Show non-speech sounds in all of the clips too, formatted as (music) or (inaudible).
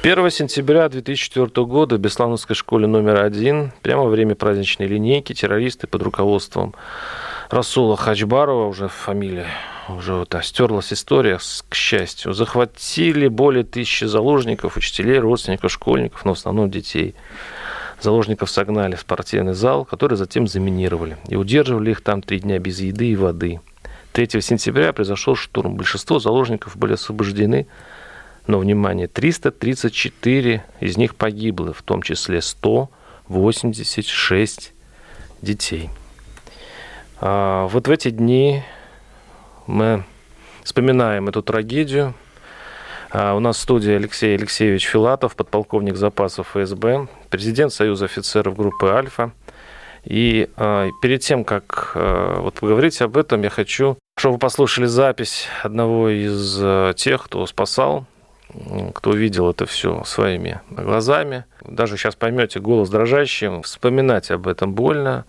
1 сентября 2004 года в Беслановской школе номер один, прямо во время праздничной линейки, террористы под руководством Расула Хачбарова, уже фамилия, уже да, стерлась история, к счастью, захватили более тысячи заложников, учителей, родственников, школьников, но в основном детей. Заложников согнали в спортивный зал, который затем заминировали. И удерживали их там три дня без еды и воды. 3 сентября произошел штурм. Большинство заложников были освобождены, но, внимание, 334 из них погибло, в том числе 186 детей. А вот в эти дни мы вспоминаем эту трагедию. А у нас в студии Алексей Алексеевич Филатов, подполковник запасов ФСБ, президент Союза офицеров группы «Альфа». И э, перед тем, как э, вот поговорить об этом, я хочу, чтобы вы послушали запись одного из э, тех, кто спасал кто видел это все своими глазами. Даже сейчас поймете голос дрожащим. Вспоминать об этом больно.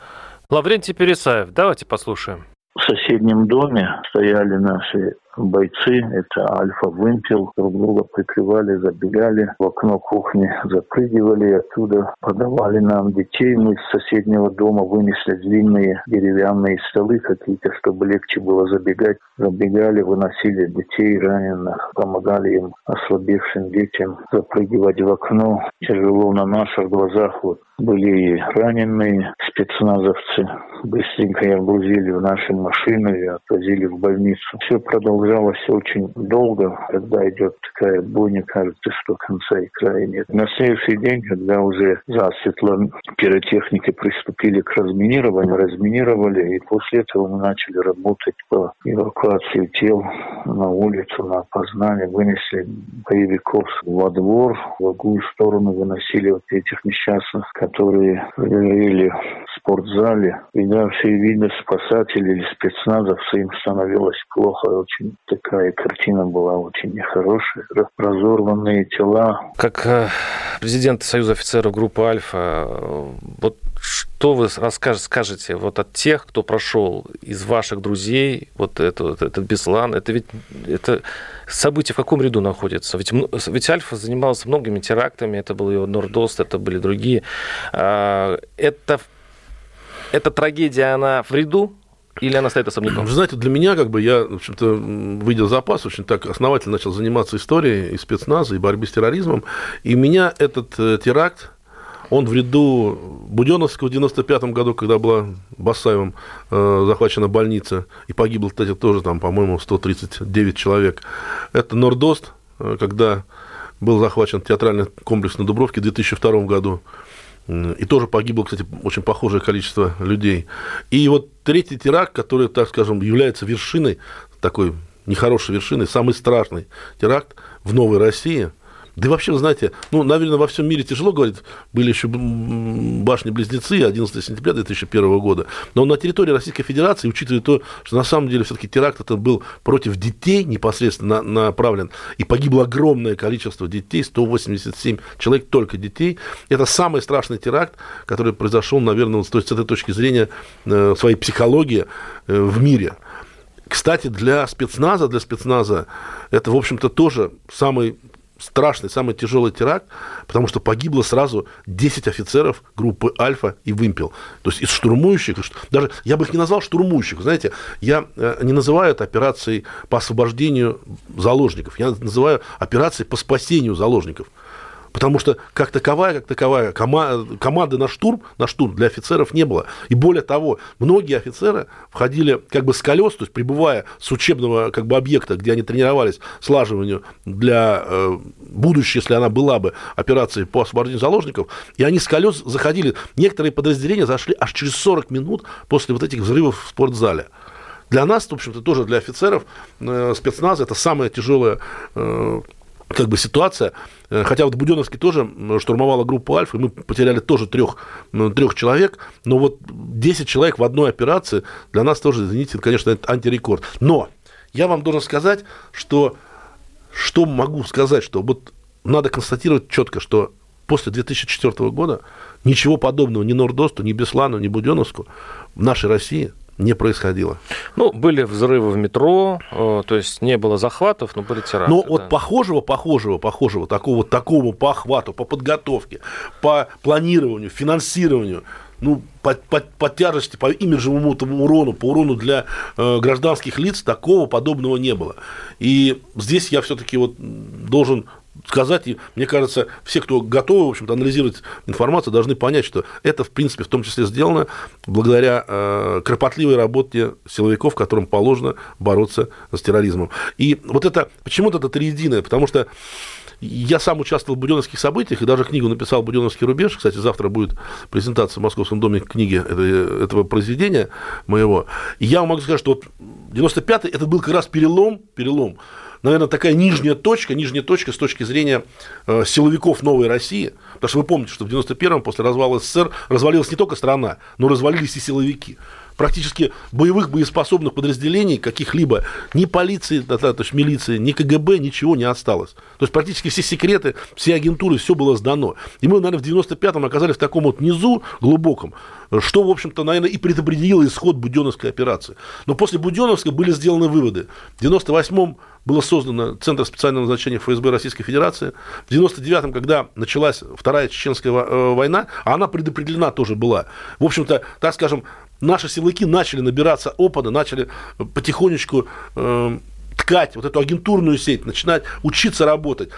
Лаврентий Пересаев, давайте послушаем. В соседнем доме стояли наши бойцы, это альфа-вымпел, друг друга прикрывали, забегали в окно кухни, запрыгивали оттуда, подавали нам детей. Мы из соседнего дома вынесли длинные деревянные столы какие-то, чтобы легче было забегать. Забегали, выносили детей раненых, помогали им, ослабевшим детям, запрыгивать в окно. Тяжело на наших глазах вот были и раненые спецназовцы. Быстренько их грузили в наши машины и отвозили в больницу. Все продолжалось очень долго. Когда идет такая бойня, кажется, что конца и края нет. На следующий день, когда уже засветло пиротехники приступили к разминированию, разминировали, и после этого мы начали работать по эвакуации тел на улицу, на опознание, вынесли боевиков во двор, в другую сторону выносили вот этих несчастных, которые жили в спортзале. Видавшие виды спасателей или спецназовцы, им становилось плохо. Очень такая картина была очень нехорошая. Разорванные тела. Как э, президент Союза офицеров группы «Альфа», э, вот что вы расскажете, скажете вот от тех, кто прошел из ваших друзей, вот это, этот Беслан, это ведь это событие в каком ряду находится? Ведь, ведь Альфа занимался многими терактами, это был его Нордост, это были другие. А, это, эта трагедия, она в ряду или она стоит особняком? Вы знаете, для меня, как бы, я, в общем-то, выйдя в запас, очень так основательно начал заниматься историей и спецназа, и борьбой с терроризмом. И меня этот э, теракт, он в ряду Буденовского в 95 году, когда была Басаевым э, захвачена больница, и погибло, кстати, тоже там, по-моему, 139 человек. Это Нордост, э, когда был захвачен театральный комплекс на Дубровке в 2002 году. И тоже погибло, кстати, очень похожее количество людей. И вот третий теракт, который, так скажем, является вершиной, такой нехорошей вершиной, самый страшный теракт в Новой России – да и вообще, знаете, ну, наверное, во всем мире тяжело говорить. Были еще башни-близнецы 11 сентября 2001 года. Но на территории Российской Федерации, учитывая то, что на самом деле все-таки теракт это был против детей непосредственно направлен, и погибло огромное количество детей, 187 человек только детей, это самый страшный теракт, который произошел, наверное, с этой точки зрения э, своей психологии э, в мире. Кстати, для спецназа, для спецназа это, в общем-то, тоже самый страшный, самый тяжелый теракт, потому что погибло сразу 10 офицеров группы «Альфа» и «Вымпел». То есть из штурмующих, даже я бы их не назвал штурмующих, знаете, я э, не называю это операцией по освобождению заложников, я называю операцией по спасению заложников. Потому что как таковая, как таковая кома- команды на штурм, на штурм для офицеров не было. И более того, многие офицеры входили как бы с колес, то есть прибывая с учебного как бы объекта, где они тренировались слаживанию для э, будущей, если она была бы, операции по освобождению заложников, и они с колес заходили. Некоторые подразделения зашли аж через 40 минут после вот этих взрывов в спортзале. Для нас, в общем-то, тоже для офицеров э, спецназа это самое тяжелое э, как бы ситуация, э, хотя вот Буденовский тоже штурмовала группу Альфа, и мы потеряли тоже трех, трех человек, но вот 10 человек в одной операции для нас тоже, извините, конечно, это антирекорд. Но я вам должен сказать, что что могу сказать, что вот надо констатировать четко, что после 2004 года ничего подобного ни Нордосту, ни Беслану, ни Буденовску в нашей России не происходило. Ну, были взрывы в метро, э, то есть не было захватов, но были теракты. Но да. вот похожего, похожего, похожего, такого, такого по охвату, по подготовке, по планированию, финансированию, ну, по, по, по тяжести, по имиджевому урону, по урону для э, гражданских лиц такого подобного не было. И здесь я все-таки вот должен сказать, мне кажется, все, кто готовы, в общем-то, анализировать информацию, должны понять, что это, в принципе, в том числе сделано благодаря э, кропотливой работе силовиков, которым положено бороться с терроризмом. И вот это, почему-то это триединое, потому что я сам участвовал в буденовских событиях и даже книгу написал «Буденовский рубеж». Кстати, завтра будет презентация в Московском доме книги этого произведения моего. И я могу сказать, что вот 95-й это был как раз перелом, перелом наверное, такая нижняя точка, нижняя точка с точки зрения э, силовиков новой России. Потому что вы помните, что в 91-м после развала СССР развалилась не только страна, но развалились и силовики практически боевых боеспособных подразделений каких-либо, ни полиции, то есть милиции, ни КГБ, ничего не осталось. То есть практически все секреты, все агентуры, все было сдано. И мы, наверное, в 95-м оказались в таком вот низу глубоком, что, в общем-то, наверное, и предопределило исход Буденовской операции. Но после Буденовской были сделаны выводы. В 98-м было создано Центр специального назначения ФСБ Российской Федерации. В 99-м, когда началась Вторая Чеченская э, война, она предопределена тоже была. В общем-то, так скажем, наши силовики начали набираться опыта, начали потихонечку э, ткать вот эту агентурную сеть, начинать учиться работать.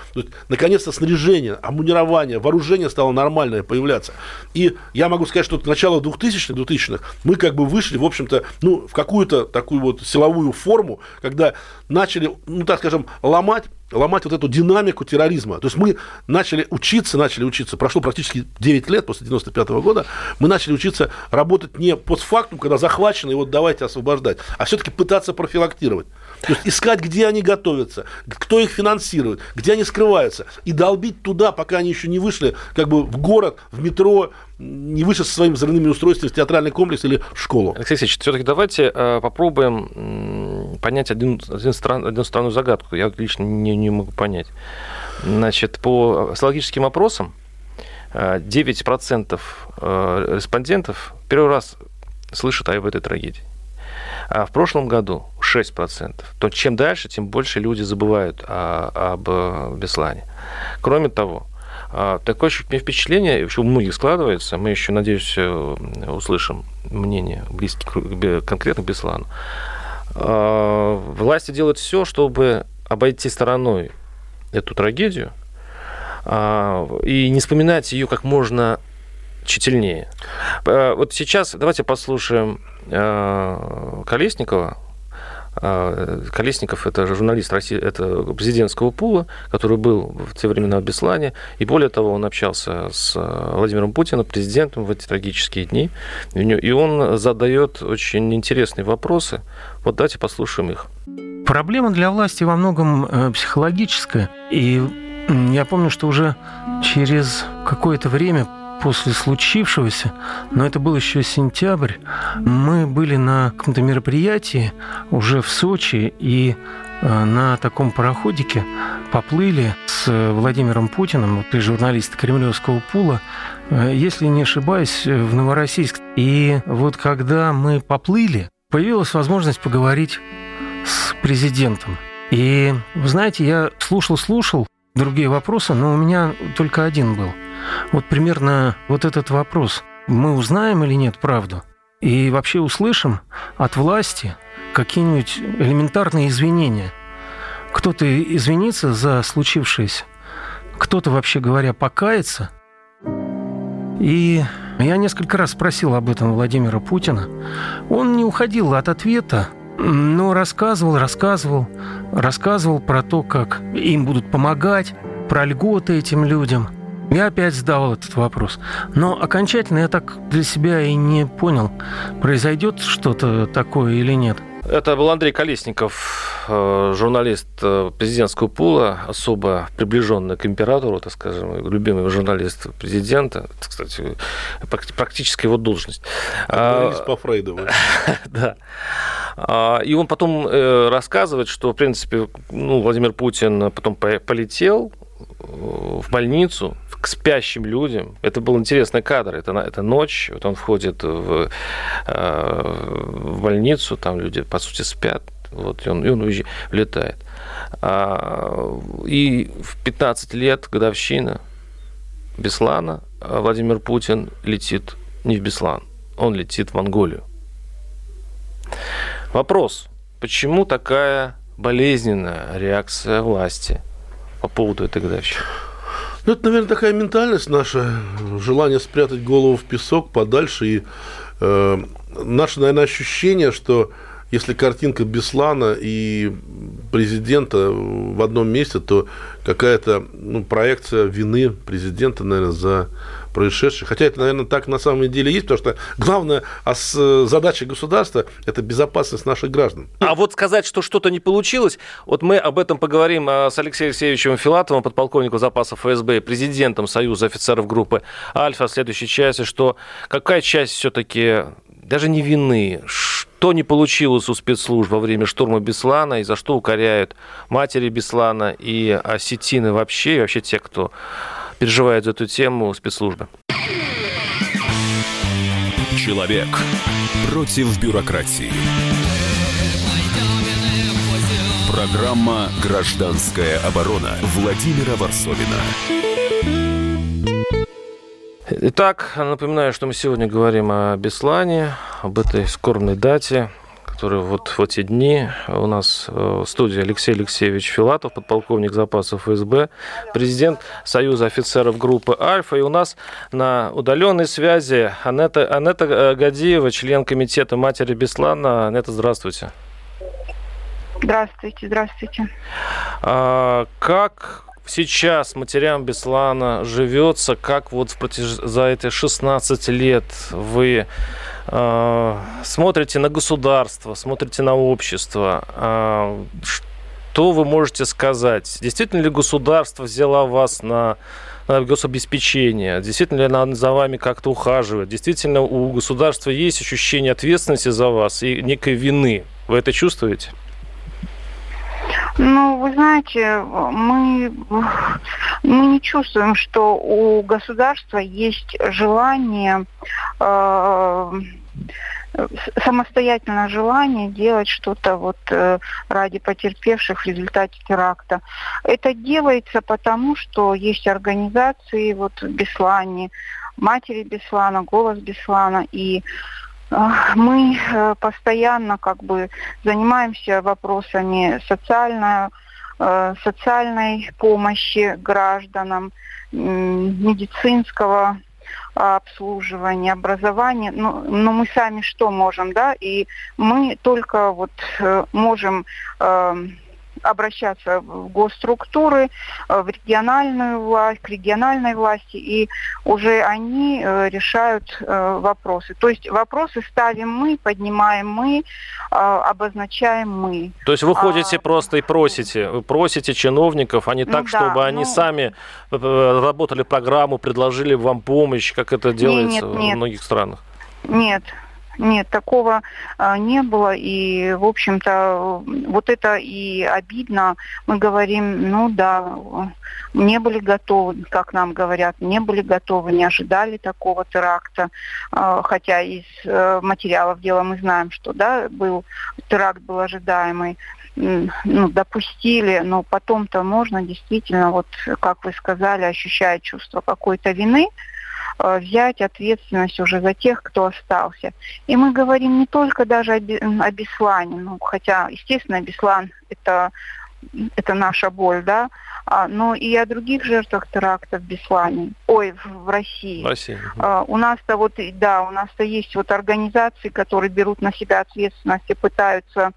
наконец-то снаряжение, амунирование, вооружение стало нормальное появляться. И я могу сказать, что к началу 2000-х, 2000-х мы как бы вышли, в общем-то, ну, в какую-то такую вот силовую форму, когда начали, ну, так скажем, ломать ломать вот эту динамику терроризма. То есть мы начали учиться, начали учиться, прошло практически 9 лет после 95 -го года, мы начали учиться работать не постфактум, когда захвачено, и вот давайте освобождать, а все-таки пытаться профилактировать. То есть искать, где они готовятся, кто их финансирует, где они скрываются, и долбить туда, пока они еще не вышли как бы в город, в метро, не вышли со своими взрывными устройствами в театральный комплекс или в школу. Алексей Алексеевич, все-таки давайте э, попробуем понять один, один стран, одну странную загадку. Я лично не, не могу понять. Значит, по социологическим опросам 9% э, э, респондентов первый раз слышат о этой трагедии. А в прошлом году 6%. То чем дальше, тем больше люди забывают о, об э, Беслане. Кроме того, а, такое впечатление еще у многих складывается, мы еще, надеюсь, э, услышим мнение близких конкретно к Беслану. А, власти делают все, чтобы обойти стороной эту трагедию а, и не вспоминать ее как можно тщательнее. Вот сейчас давайте послушаем Колесникова, Колесников – это журналист России, это президентского пула, который был в те времена в Беслане. И более того, он общался с а, Владимиром Путиным, президентом в эти трагические дни. И он задает очень интересные вопросы. Вот давайте послушаем их. Проблема для власти во многом э, психологическая. И я помню, что уже через какое-то время после случившегося, но это был еще сентябрь, мы были на каком-то мероприятии уже в Сочи и э, на таком пароходике поплыли с Владимиром Путиным, ты журналист Кремлевского пула, э, если не ошибаюсь, в Новороссийск. И вот когда мы поплыли, появилась возможность поговорить с президентом. И, вы знаете, я слушал-слушал другие вопросы, но у меня только один был – вот примерно вот этот вопрос. Мы узнаем или нет правду? И вообще услышим от власти какие-нибудь элементарные извинения. Кто-то извинится за случившееся, кто-то, вообще говоря, покается. И я несколько раз спросил об этом Владимира Путина. Он не уходил от ответа, но рассказывал, рассказывал, рассказывал про то, как им будут помогать, про льготы этим людям – я опять задавал этот вопрос. Но окончательно я так для себя и не понял, произойдет что-то такое или нет. Это был Андрей Колесников, э, журналист э, президентского пула, особо приближенный к императору, так скажем, любимый журналист президента. Это, кстати, практически его должность. Говорились по Фрейду. (laughs) Да. А, и он потом э, рассказывает, что, в принципе, ну, Владимир Путин потом полетел в больницу, к спящим людям. Это был интересный кадр. Это, это ночь, вот он входит в, э, в больницу, там люди, по сути, спят. Вот, и он, и он уезжает, влетает. А, и в 15 лет годовщина Беслана а Владимир Путин летит не в Беслан, он летит в Монголию. Вопрос, почему такая болезненная реакция власти по поводу этой годовщины? Ну, это, наверное, такая ментальность наша, желание спрятать голову в песок подальше. И э, наше, наверное, ощущение, что если картинка Беслана и президента в одном месте, то какая-то ну, проекция вины президента, наверное, за происшедшее. Хотя это, наверное, так на самом деле есть, потому что главная задача государства – это безопасность наших граждан. А вот сказать, что что-то не получилось, вот мы об этом поговорим а, с Алексеем Алексеевичем Филатовым, подполковником запасов ФСБ президентом Союза офицеров группы «Альфа» в следующей части, что какая часть все-таки даже не вины, что не получилось у спецслужб во время штурма Беслана и за что укоряют матери Беслана и осетины вообще, и вообще те, кто переживает за эту тему спецслужбы. Человек против бюрократии. Программа «Гражданская оборона» Владимира Варсовина. Итак, напоминаю, что мы сегодня говорим о Беслане, об этой скорбной дате, которая вот в эти дни у нас в студии Алексей Алексеевич Филатов, подполковник запасов ФСБ, президент Союза офицеров группы «Альфа». И у нас на удаленной связи Анетта, Анетта э, Гадиева, член комитета «Матери Беслана». Анетта, здравствуйте. Здравствуйте, здравствуйте. А, как сейчас матерям Беслана живется, как вот в протяж... за эти 16 лет вы э, смотрите на государство, смотрите на общество, э, что вы можете сказать? Действительно ли государство взяло вас на гособеспечение? Действительно ли она за вами как-то ухаживает? Действительно у государства есть ощущение ответственности за вас и некой вины? Вы это чувствуете? Ну, вы знаете, мы, мы не чувствуем, что у государства есть желание, э, самостоятельное желание делать что-то вот э, ради потерпевших в результате теракта. Это делается потому, что есть организации вот в Беслане, матери Беслана, голос Беслана и мы э, постоянно как бы занимаемся вопросами социальной, э, социальной помощи гражданам, медицинского обслуживания, образования, но, ну, но мы сами что можем, да, и мы только вот э, можем эм, обращаться в госструктуры, э, в региональную власть, к региональной власти, и уже они э, решают э, вопросы. То есть вопросы ставим мы, поднимаем мы, обозначаем мы. То есть вы ходите а, просто и просите, вы просите чиновников, а не так, ну, чтобы да, они ну, сами работали программу, предложили вам помощь, как это делается нет, нет, в многих странах? Нет, нет, такого а, не было. И, в общем-то, вот это и обидно. Мы говорим, ну да, не были готовы, как нам говорят, не были готовы, не ожидали такого теракта. А, хотя из э, материалов дела мы знаем, что да, был теракт был ожидаемый ну, допустили, но потом-то можно действительно, вот как вы сказали, ощущая чувство какой-то вины, взять ответственность уже за тех, кто остался. И мы говорим не только даже о, Беслане, ну, хотя, естественно, Беслан это, это наша боль, да, а, но и о других жертвах теракта в Беслане, ой, в, России. В России. А, у нас-то вот, да, у нас-то есть вот организации, которые берут на себя ответственность и пытаются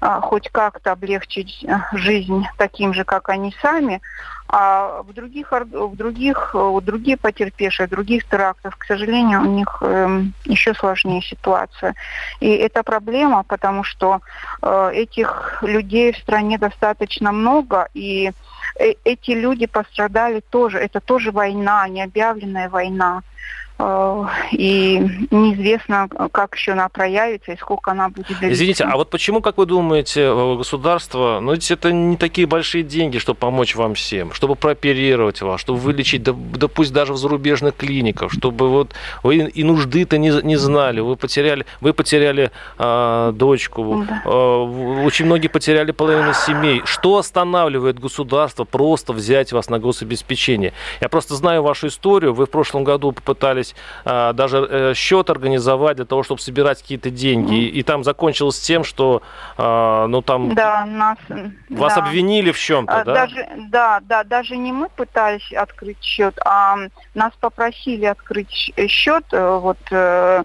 хоть как-то облегчить э, жизнь таким же, как они сами, а в других, в других, у другие потерпевшие, других терактах, к сожалению, у них э, еще сложнее ситуация. И это проблема, потому что э, этих людей в стране достаточно много, и э, эти люди пострадали тоже. Это тоже война, необъявленная война. Э, и неизвестно, как еще она проявится и сколько она будет длиться. Извините, а вот почему, как вы думаете, э, государство, ну ведь это не такие большие деньги, чтобы помочь вам всем, чтобы прооперировать вас, чтобы вылечить, да, да пусть даже в зарубежных клиниках, чтобы вот вы и нужды-то не, не знали, вы потеряли, вы потеряли э, дочку, да. э, очень многие потеряли половину семей. Что останавливает государство просто взять вас на гособеспечение? Я просто знаю вашу историю, вы в прошлом году попытались пытались а, даже э, счет организовать для того, чтобы собирать какие-то деньги. Mm. И, и там закончилось тем, что а, ну там да, нас, вас да. обвинили в чем-то, а, да? Даже, да, да, даже не мы пытались открыть счет, а нас попросили открыть счет. Э, вот э,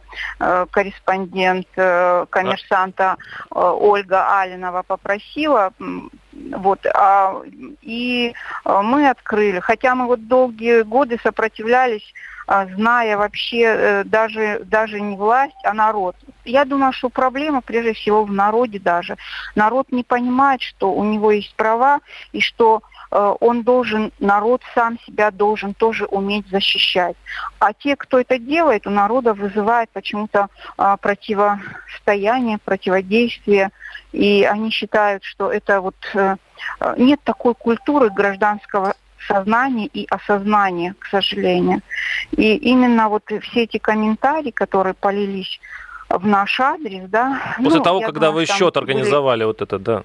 корреспондент коммерсанта Ольга Алинова попросила вот, а, и мы открыли. Хотя мы вот долгие годы сопротивлялись а, зная вообще э, даже, даже не власть, а народ. Я думаю, что проблема прежде всего в народе даже. Народ не понимает, что у него есть права и что э, он должен, народ сам себя должен тоже уметь защищать. А те, кто это делает, у народа вызывает почему-то а, противостояние, противодействие. И они считают, что это вот э, нет такой культуры гражданского сознание и осознание, к сожалению. И именно вот все эти комментарии, которые полились в наш адрес, да. После ну, того, когда думаю, вы счет организовали были... вот это, да.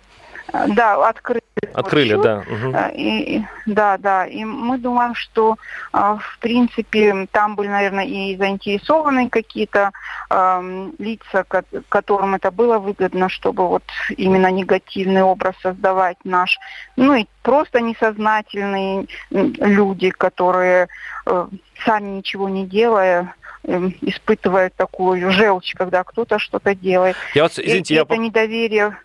Да, открыли. Открыли, счет. да. Угу. И, да, да. И мы думаем, что, а, в принципе, там были, наверное, и заинтересованные какие-то э, лица, которым это было выгодно, чтобы вот именно негативный образ создавать наш. Ну и просто несознательные люди, которые э, сами ничего не делая, эм, испытывают такую желчь, когда кто-то что-то делает. Я вот, извините, и, я... Это недоверие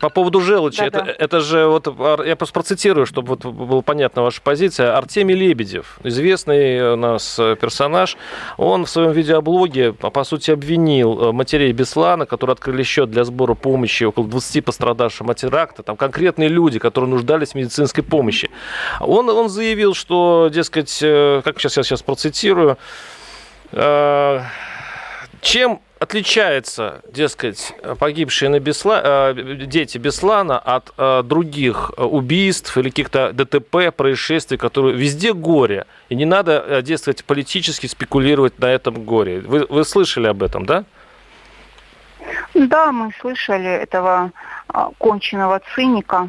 по поводу желчи, это, это же вот я просто процитирую, чтобы вот была понятна ваша позиция. Артемий Лебедев, известный у нас персонаж, он в своем видеоблоге, по сути, обвинил матерей Беслана, которые открыли счет для сбора помощи около 20 пострадавшим от теракта, там конкретные люди, которые нуждались в медицинской помощи. Он, он заявил, что, дескать, э, как сейчас я сейчас процитирую, э, чем отличается, дескать, погибшие на Бесла... Э, дети Беслана от э, других убийств или каких-то ДТП, происшествий, которые везде горе. И не надо, э, дескать, политически спекулировать на этом горе. Вы, вы слышали об этом, да? Да, мы слышали этого а, конченного циника,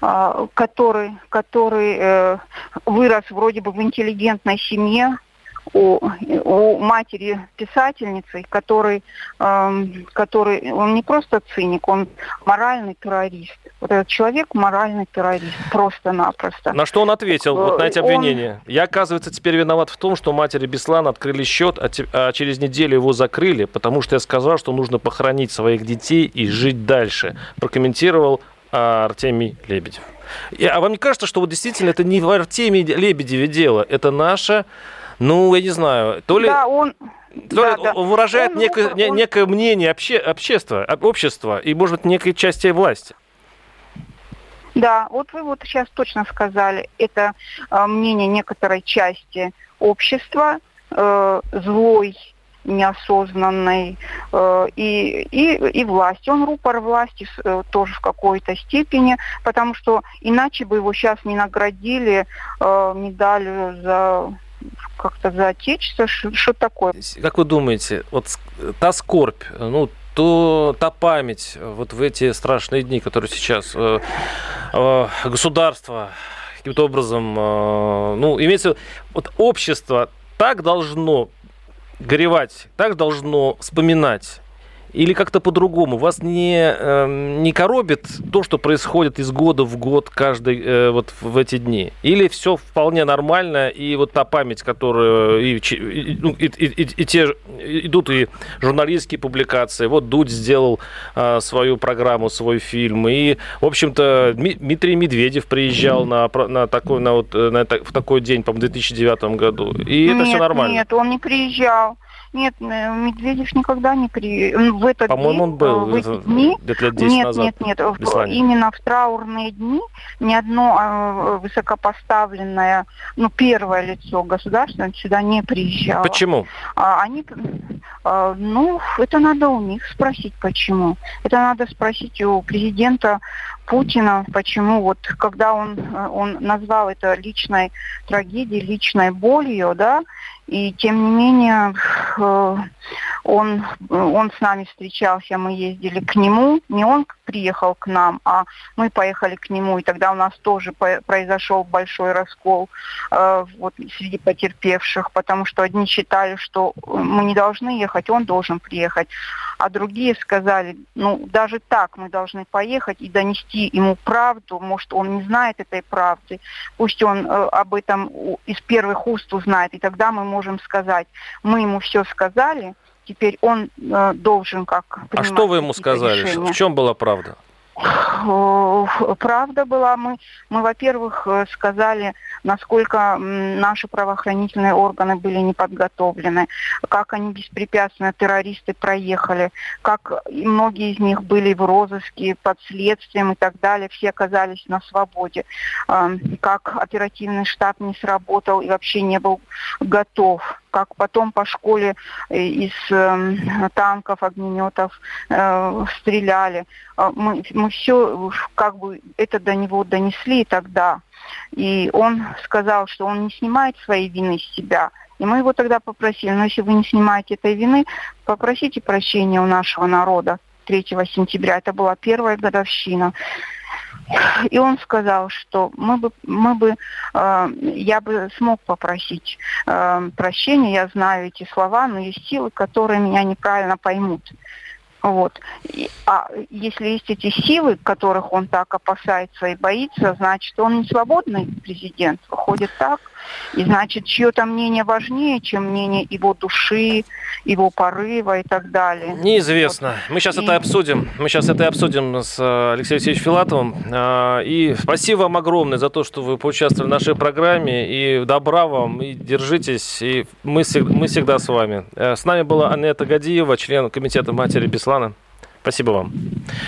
а, который, который вырос вроде бы в интеллигентной семье, у, у матери писательницы, который, эм, который, он не просто циник, он моральный террорист. Вот этот человек моральный террорист, просто-напросто. На что он ответил, вот на эти обвинения? Он... Я, оказывается, теперь виноват в том, что матери Беслана открыли счет, а, те, а через неделю его закрыли, потому что я сказал, что нужно похоронить своих детей и жить дальше. Прокомментировал а, Артемий Лебедев. А вам не кажется, что вот действительно это не в Артемии Лебедеве дело, это наша ну, я не знаю, то ли... Да, он... То да, ли да. выражает он, некое, он... некое мнение обще, общества, общества и, может быть, некой части власти. Да, вот вы вот сейчас точно сказали, это э, мнение некоторой части общества, э, злой, неосознанной, э, и, и, и власти. Он рупор власти э, тоже в какой-то степени, потому что иначе бы его сейчас не наградили э, медалью за как-то за отечество, что такое. Как вы думаете, вот та скорбь, ну, то та память вот в эти страшные дни, которые сейчас э, э, государство каким-то образом, э, ну, имеется вот общество так должно горевать, так должно вспоминать Или как-то по-другому? Вас не, э, не коробит то, что происходит из года в год каждый э, вот в эти дни? Или все вполне нормально, и вот та память, которая... И, и, ну, и, и, и те идут и журналистские публикации. Вот Дудь сделал э, свою программу, свой фильм. И, в общем-то, Дмитрий Медведев приезжал на, на, такой, на, вот, на, в такой день, по-моему, в 2009 году. И нет, это все нормально. Нет, он не приезжал. Нет, э, Медведев никогда не при... В этот По-моему, день, он был в эти дни... где-то лет 10 нет, назад. Нет, нет, нет. Именно в траурные дни ни одно а, высокопоставленное, ну, первое лицо государства сюда не приезжало. Почему? А, они, а, ну, это надо у них спросить, почему. Это надо спросить у президента Путина, почему вот когда он, он назвал это личной трагедией, личной болью, да, и тем не менее э, он, он с нами встречался, мы ездили к нему, не он приехал к нам, а мы поехали к нему, и тогда у нас тоже произошел большой раскол э, вот, среди потерпевших, потому что одни считали, что мы не должны ехать, он должен приехать, а другие сказали, ну даже так мы должны поехать и донести ему правду, может он не знает этой правды, пусть он э, об этом из первых уст узнает, и тогда мы можем сказать, мы ему все сказали, теперь он э, должен как А что вы ему сказали? Решения. В чем была правда? Правда была. Мы, мы во-первых, э, сказали, насколько наши правоохранительные органы были не подготовлены, как они беспрепятственно, террористы проехали, как многие из них были в розыске, под следствием и так далее, все оказались на свободе, как оперативный штаб не сработал и вообще не был готов как потом по школе э, из э, танков, огнеметов э, стреляли. А мы, мы все как бы это до него донесли тогда. И он сказал, что он не снимает своей вины с себя. И мы его тогда попросили, ну если вы не снимаете этой вины, попросите прощения у нашего народа 3 сентября. Это была первая годовщина. И он сказал, что мы бы, мы бы э, я бы смог попросить э, прощения, я знаю эти слова, но есть силы, которые меня неправильно поймут. Вот. И, а если есть эти силы, которых он так опасается и боится, значит, он не свободный президент, выходит так. И значит, чье-то мнение важнее, чем мнение его души, его порыва и так далее. Неизвестно. Вот. Мы сейчас и... это обсудим. Мы сейчас это обсудим с э, Алексеем Алексеевичем Филатовым. А, и спасибо вам огромное за то, что вы поучаствовали в нашей программе. И добра вам, и держитесь. И мы, мы всегда с вами. Э, с нами была Анетта Гадиева, член комитета матери Беслана. Спасибо вам.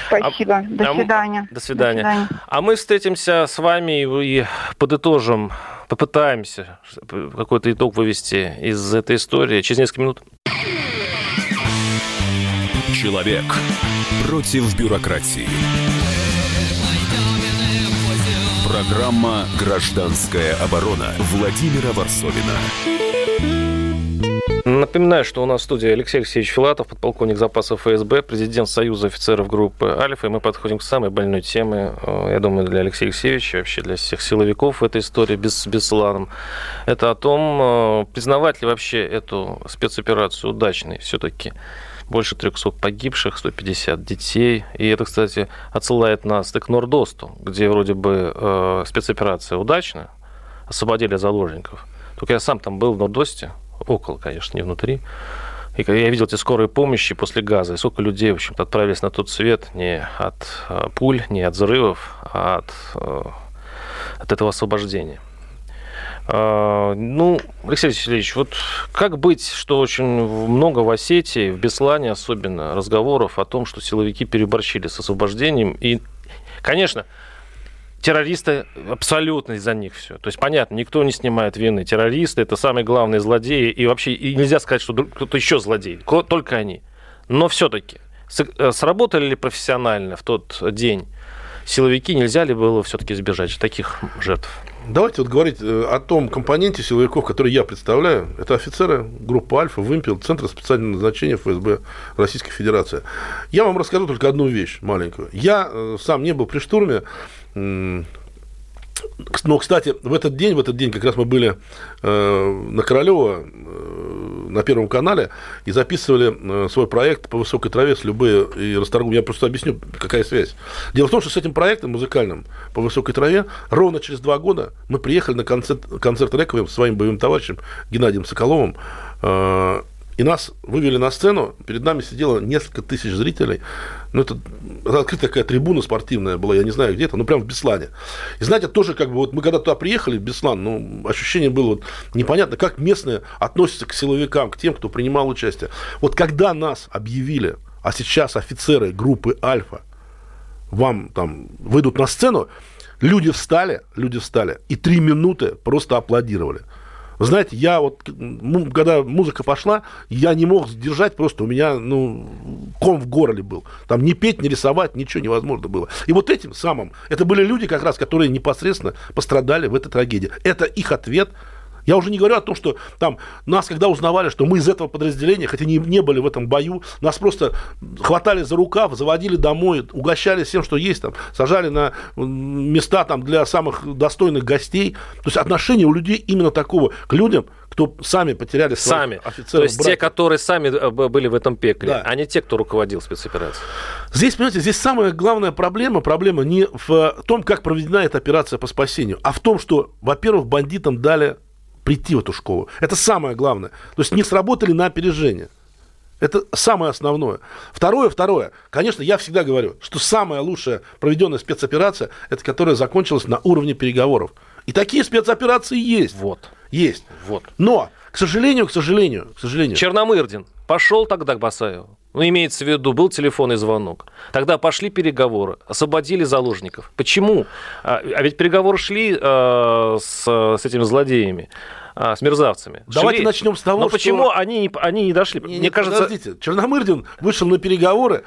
Спасибо. А, до, свидания. до свидания. До свидания. А мы встретимся с вами и подытожим попытаемся какой-то итог вывести из этой истории через несколько минут. Человек против бюрократии. Программа «Гражданская оборона» Владимира Варсовина. Напоминаю, что у нас в студии Алексей Алексеевич Филатов, подполковник запасов ФСБ, президент Союза офицеров группы «Альфа». И мы подходим к самой больной теме, э, я думаю, для Алексея Алексеевича, вообще для всех силовиков в этой истории без, с Бесланом. Это о том, э, признавать ли вообще эту спецоперацию удачной все-таки больше 300 погибших, 150 детей. И это, кстати, отсылает нас к Нордосту, где вроде бы э, спецоперация удачная, освободили заложников. Только я сам там был в Нордосте, около, конечно, не внутри. И я видел эти скорые помощи после газа, и сколько людей, в общем-то, отправились на тот свет не от э, пуль, не от взрывов, а от, э, от этого освобождения. А, ну, Алексей Васильевич, вот как быть, что очень много в Осетии, в Беслане особенно, разговоров о том, что силовики переборщили с освобождением. И, конечно, террористы абсолютно из-за них все. То есть, понятно, никто не снимает вины. Террористы – это самые главные злодеи. И вообще и нельзя сказать, что кто-то еще злодей. Только они. Но все-таки э, сработали ли профессионально в тот день силовики? Нельзя ли было все-таки избежать таких жертв? Давайте вот говорить э, о том компоненте силовиков, который я представляю. Это офицеры группы «Альфа», «Вымпел», Центра специального назначения ФСБ Российской Федерации. Я вам расскажу только одну вещь маленькую. Я э, сам не был при штурме, но, кстати, в этот день, в этот день как раз мы были э, на Королева, э, на Первом канале и записывали свой проект по высокой траве с любые и расторгуем. Я просто объясню, какая связь. Дело в том, что с этим проектом музыкальным по высокой траве ровно через два года мы приехали на концерт, концерт Рековым с своим боевым товарищем Геннадием Соколовым и нас вывели на сцену, перед нами сидело несколько тысяч зрителей. Ну, это открытая такая трибуна спортивная была, я не знаю где это, ну, прям в Беслане. И знаете, тоже как бы вот мы когда туда приехали, в Беслан, ну, ощущение было вот непонятно, как местные относятся к силовикам, к тем, кто принимал участие. Вот когда нас объявили, а сейчас офицеры группы «Альфа» вам там выйдут на сцену, люди встали, люди встали, и три минуты просто аплодировали. Знаете, я вот, когда музыка пошла, я не мог сдержать, просто у меня, ну, ком в горле был. Там не петь, не рисовать, ничего невозможно было. И вот этим самым, это были люди как раз, которые непосредственно пострадали в этой трагедии. Это их ответ я уже не говорю о том, что там нас, когда узнавали, что мы из этого подразделения, хотя не, не были в этом бою, нас просто хватали за рукав, заводили домой, угощали всем, что есть, там, сажали на места там, для самых достойных гостей. То есть отношение у людей именно такого к людям, кто сами потеряли сами. офицеров. То есть братьев. те, которые сами э, были в этом пекле, да. а не те, кто руководил спецоперацией. Здесь, понимаете, здесь самая главная проблема, проблема не в том, как проведена эта операция по спасению, а в том, что, во-первых, бандитам дали прийти в эту школу. Это самое главное. То есть не сработали на опережение. Это самое основное. Второе, второе. Конечно, я всегда говорю, что самая лучшая проведенная спецоперация, это которая закончилась на уровне переговоров. И такие спецоперации есть. Вот. Есть. Вот. Но, к сожалению, к сожалению, к сожалению. Черномырдин пошел тогда к Басаеву. Ну, имеется в виду, был телефонный звонок. Тогда пошли переговоры, освободили заложников. Почему? А, а ведь переговоры шли э, с, с этими злодеями а, с мерзавцами. Давайте шли. начнем с того, Но что... почему они, не, они не дошли? Не, Мне не, кажется... Подождите, Черномырдин вышел на переговоры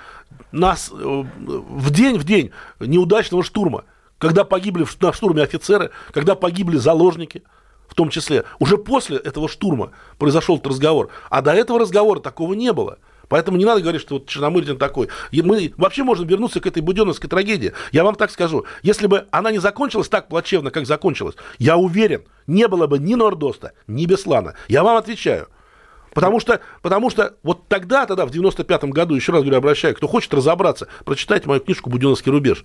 нас э, в день в день неудачного штурма, когда погибли на штурме офицеры, когда погибли заложники в том числе. Уже после этого штурма произошел этот разговор. А до этого разговора такого не было. Поэтому не надо говорить, что вот Черномырдин такой. И мы вообще можем вернуться к этой буденовской трагедии. Я вам так скажу. Если бы она не закончилась так плачевно, как закончилась, я уверен, не было бы ни Нордоста, ни Беслана. Я вам отвечаю. Потому что, потому что вот тогда, тогда, в 95-м году, еще раз говорю, обращаю, кто хочет разобраться, прочитайте мою книжку «Буденовский рубеж».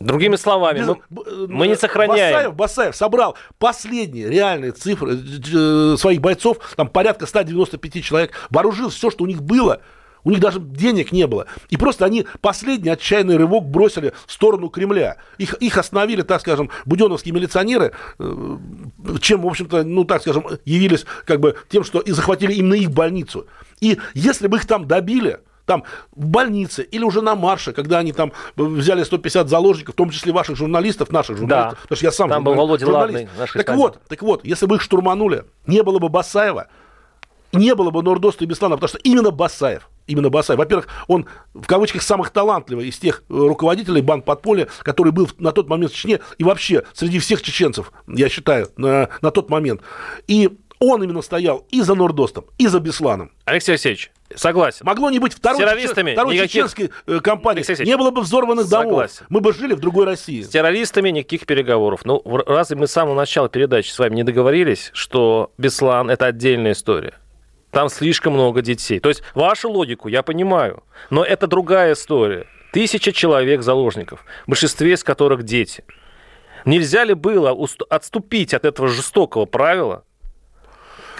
Другими словами, мы, мы не сохраняем. Басаев, Басаев собрал последние реальные цифры э, своих бойцов, там порядка 195 человек, вооружил все, что у них было, у них даже денег не было. И просто они последний отчаянный рывок бросили в сторону Кремля. Их, их остановили, так скажем, буденовские милиционеры, э, чем, в общем-то, ну, так скажем, явились как бы тем, что и захватили именно их больницу. И если бы их там добили, там в больнице или уже на марше, когда они там взяли 150 заложников, в том числе ваших журналистов, наших журналистов, да. потому что я сам там был Володя журналист. Ладный, так вот, так вот, если бы их штурманули, не было бы Басаева, не было бы Нордоста и Беслана, потому что именно Басаев, именно Басаев. Во-первых, он в кавычках самых талантливый из тех э, руководителей банд подполья, который был на тот момент в Чечне и вообще среди всех чеченцев, я считаю, на, на тот момент. И он именно стоял и за Нордостом, и за Бесланом. Алексей Алексеевич, согласен. Могло не быть второй, террористами второй никаких... чеченской э, компании. Не было бы взорванных согласен. домов. Мы бы жили в другой России. С террористами никаких переговоров. Ну, разве мы с самого начала передачи с вами не договорились, что Беслан – это отдельная история? Там слишком много детей. То есть вашу логику я понимаю, но это другая история. Тысяча человек заложников, в большинстве из которых дети. Нельзя ли было отступить от этого жестокого правила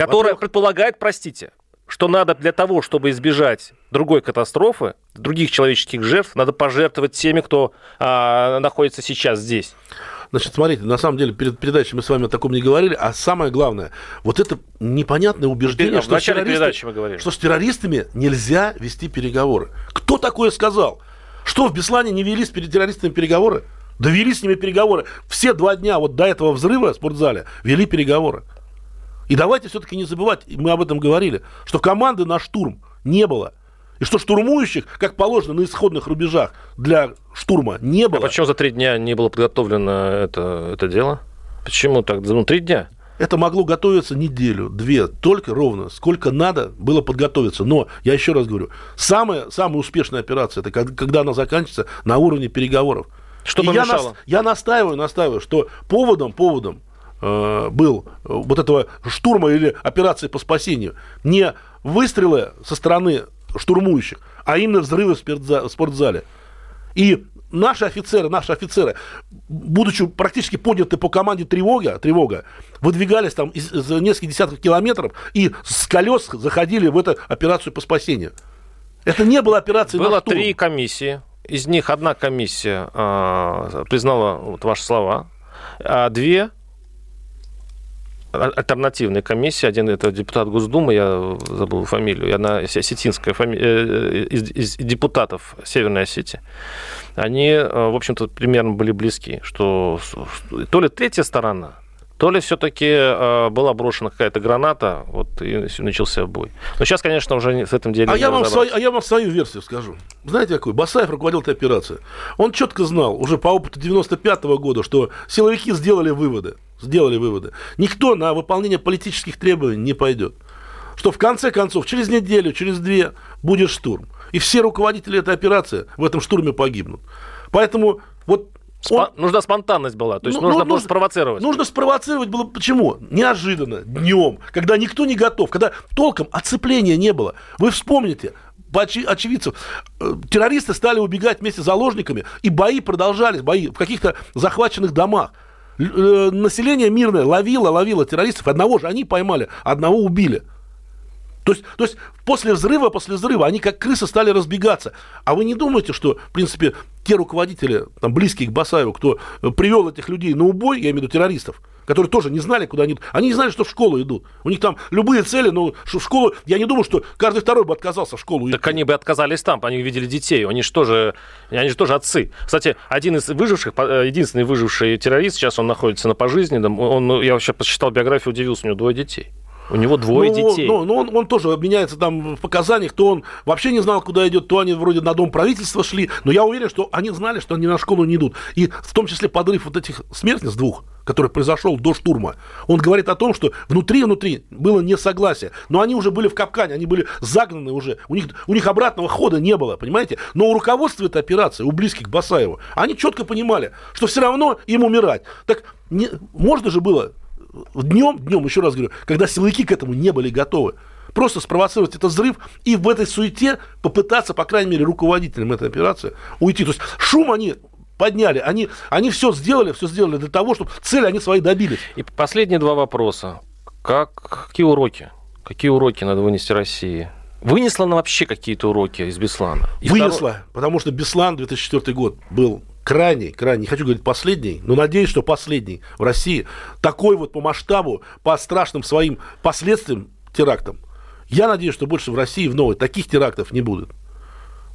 которая предполагает, простите, что надо для того, чтобы избежать другой катастрофы, других человеческих жертв, надо пожертвовать теми, кто а, находится сейчас здесь. Значит, смотрите, на самом деле перед передачей мы с вами о таком не говорили, а самое главное, вот это непонятное убеждение, что, с террористами, что с террористами нельзя вести переговоры. Кто такое сказал? Что в Беслане не велись перед террористами переговоры? Да вели с ними переговоры. Все два дня вот до этого взрыва в спортзале вели переговоры. И давайте все-таки не забывать, мы об этом говорили, что команды на штурм не было. И что штурмующих, как положено на исходных рубежах для штурма, не было. А почему за три дня не было подготовлено это, это дело? Почему так? Ну, три дня. Это могло готовиться неделю, две, только ровно, сколько надо было подготовиться. Но, я еще раз говорю, самая, самая успешная операция, это когда она заканчивается на уровне переговоров. Что я, нас, я настаиваю, настаиваю, что поводом, поводом был вот этого штурма или операции по спасению, не выстрелы со стороны штурмующих, а именно взрывы в спортзале. И наши офицеры, наши офицеры, будучи практически подняты по команде тревога, тревога выдвигались там из, из нескольких десятков километров и с колес заходили в эту операцию по спасению. Это не была операция Было на три комиссии. Из них одна комиссия э, признала вот ваши слова, а две альтернативной комиссии. Один это депутат Госдумы, я забыл фамилию, она осетинская фамилия, э, из, из депутатов Северной Осетии. Они, э, в общем-то, примерно были близки, что то ли третья сторона, то ли все-таки э, была брошена какая-то граната, вот и начался бой. Но сейчас, конечно, уже с этим делом а я, вам свою, а я вам свою версию скажу. Знаете, какой? Басаев руководил этой операцией. Он четко знал, уже по опыту 95 -го года, что силовики сделали выводы. Сделали выводы. Никто на выполнение политических требований не пойдет. Что в конце концов, через неделю, через две будет штурм. И все руководители этой операции в этом штурме погибнут. Поэтому вот он... Нужна спонтанность была, то есть ну, нужно ну, было спровоцировать. Нужно спровоцировать было почему? Неожиданно, днем, когда никто не готов, когда толком оцепления не было. Вы вспомните, очевидцев, э, террористы стали убегать вместе с заложниками, и бои продолжались, бои в каких-то захваченных домах. Э, население мирное ловило, ловило террористов, одного же они поймали, одного убили. То есть, то есть после взрыва, после взрыва они как крысы стали разбегаться. А вы не думаете, что, в принципе, те руководители, там, близкие к Басаеву, кто э, привел этих людей на убой, я имею в виду террористов, которые тоже не знали, куда они идут. Они не знали, что в школу идут. У них там любые цели, но в школу... Я не думаю, что каждый второй бы отказался в школу Так идти. они бы отказались там, они видели детей. Они же тоже, они же тоже отцы. Кстати, один из выживших, э, единственный выживший террорист, сейчас он находится на пожизненном. Он, ну, я вообще посчитал биографию, удивился, у него двое детей. У него двое ну, детей. Ну, ну он, он тоже обменяется там в показаниях, то он вообще не знал, куда идет, то они вроде на дом правительства шли. Но я уверен, что они знали, что они на школу не идут. И в том числе подрыв вот этих смертниц двух, который произошел до штурма, он говорит о том, что внутри-внутри было несогласие. Но они уже были в капкане, они были загнаны уже. У них, у них обратного хода не было, понимаете? Но у руководства этой операции, у близких Басаева, они четко понимали, что все равно им умирать. Так не, можно же было днем, днем, еще раз говорю, когда силовики к этому не были готовы. Просто спровоцировать этот взрыв и в этой суете попытаться, по крайней мере, руководителям этой операции уйти. То есть шум они подняли. Они, они все сделали, все сделали для того, чтобы цели они свои добились. И последние два вопроса. Как, какие уроки? Какие уроки надо вынести России? Вынесла она вообще какие-то уроки из Беслана? И Вынесла, второй... потому что Беслан 2004 год был крайний, крайний, не хочу говорить последний, но надеюсь, что последний в России, такой вот по масштабу, по страшным своим последствиям терактам. Я надеюсь, что больше в России в новой таких терактов не будет.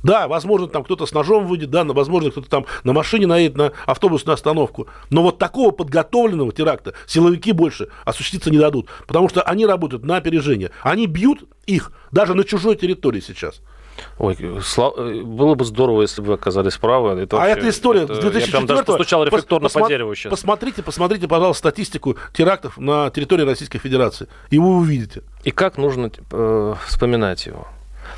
Да, возможно, там кто-то с ножом выйдет, да, возможно, кто-то там на машине наедет на автобусную остановку. Но вот такого подготовленного теракта силовики больше осуществиться не дадут, потому что они работают на опережение. Они бьют их даже на чужой территории сейчас. Ой, слав... было бы здорово, если бы вы оказались правы. Это а эта история это... с 2004 Я прям даже постучал рефлекторно посма... по дереву сейчас. Посмотрите, посмотрите, пожалуйста, статистику терактов на территории Российской Федерации, и вы увидите. И как нужно э, вспоминать его?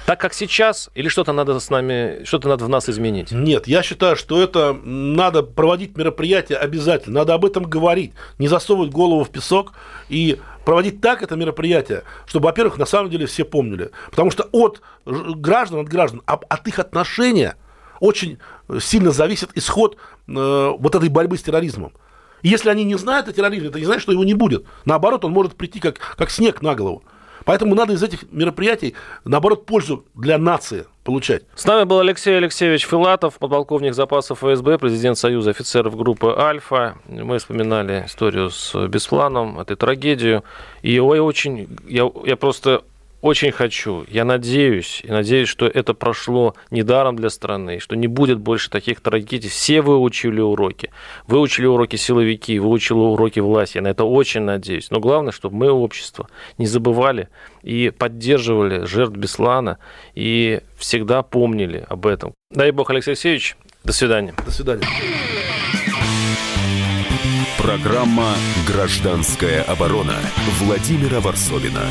Так как сейчас, или что-то надо с нами, что-то надо в нас изменить? Нет, я считаю, что это надо проводить мероприятие обязательно, надо об этом говорить, не засовывать голову в песок и проводить так это мероприятие, чтобы, во-первых, на самом деле все помнили. Потому что от граждан, от граждан, от их отношения очень сильно зависит исход э, вот этой борьбы с терроризмом. если они не знают о терроризме, это не значит, что его не будет. Наоборот, он может прийти как, как снег на голову. Поэтому надо из этих мероприятий, наоборот, пользу для нации получать. С нами был Алексей Алексеевич Филатов, подполковник запасов ФСБ, президент Союза офицеров группы «Альфа». Мы вспоминали историю с Бесланом, эту трагедию. И я очень, я, я просто очень хочу, я надеюсь, и надеюсь, что это прошло недаром для страны, что не будет больше таких трагедий. Все выучили уроки. Выучили уроки силовики, выучили уроки власти. Я на это очень надеюсь. Но главное, чтобы мы, общество, не забывали и поддерживали жертв Беслана и всегда помнили об этом. Дай бог, Алексей Алексеевич. До свидания. До свидания. Программа «Гражданская оборона» Владимира Варсовина.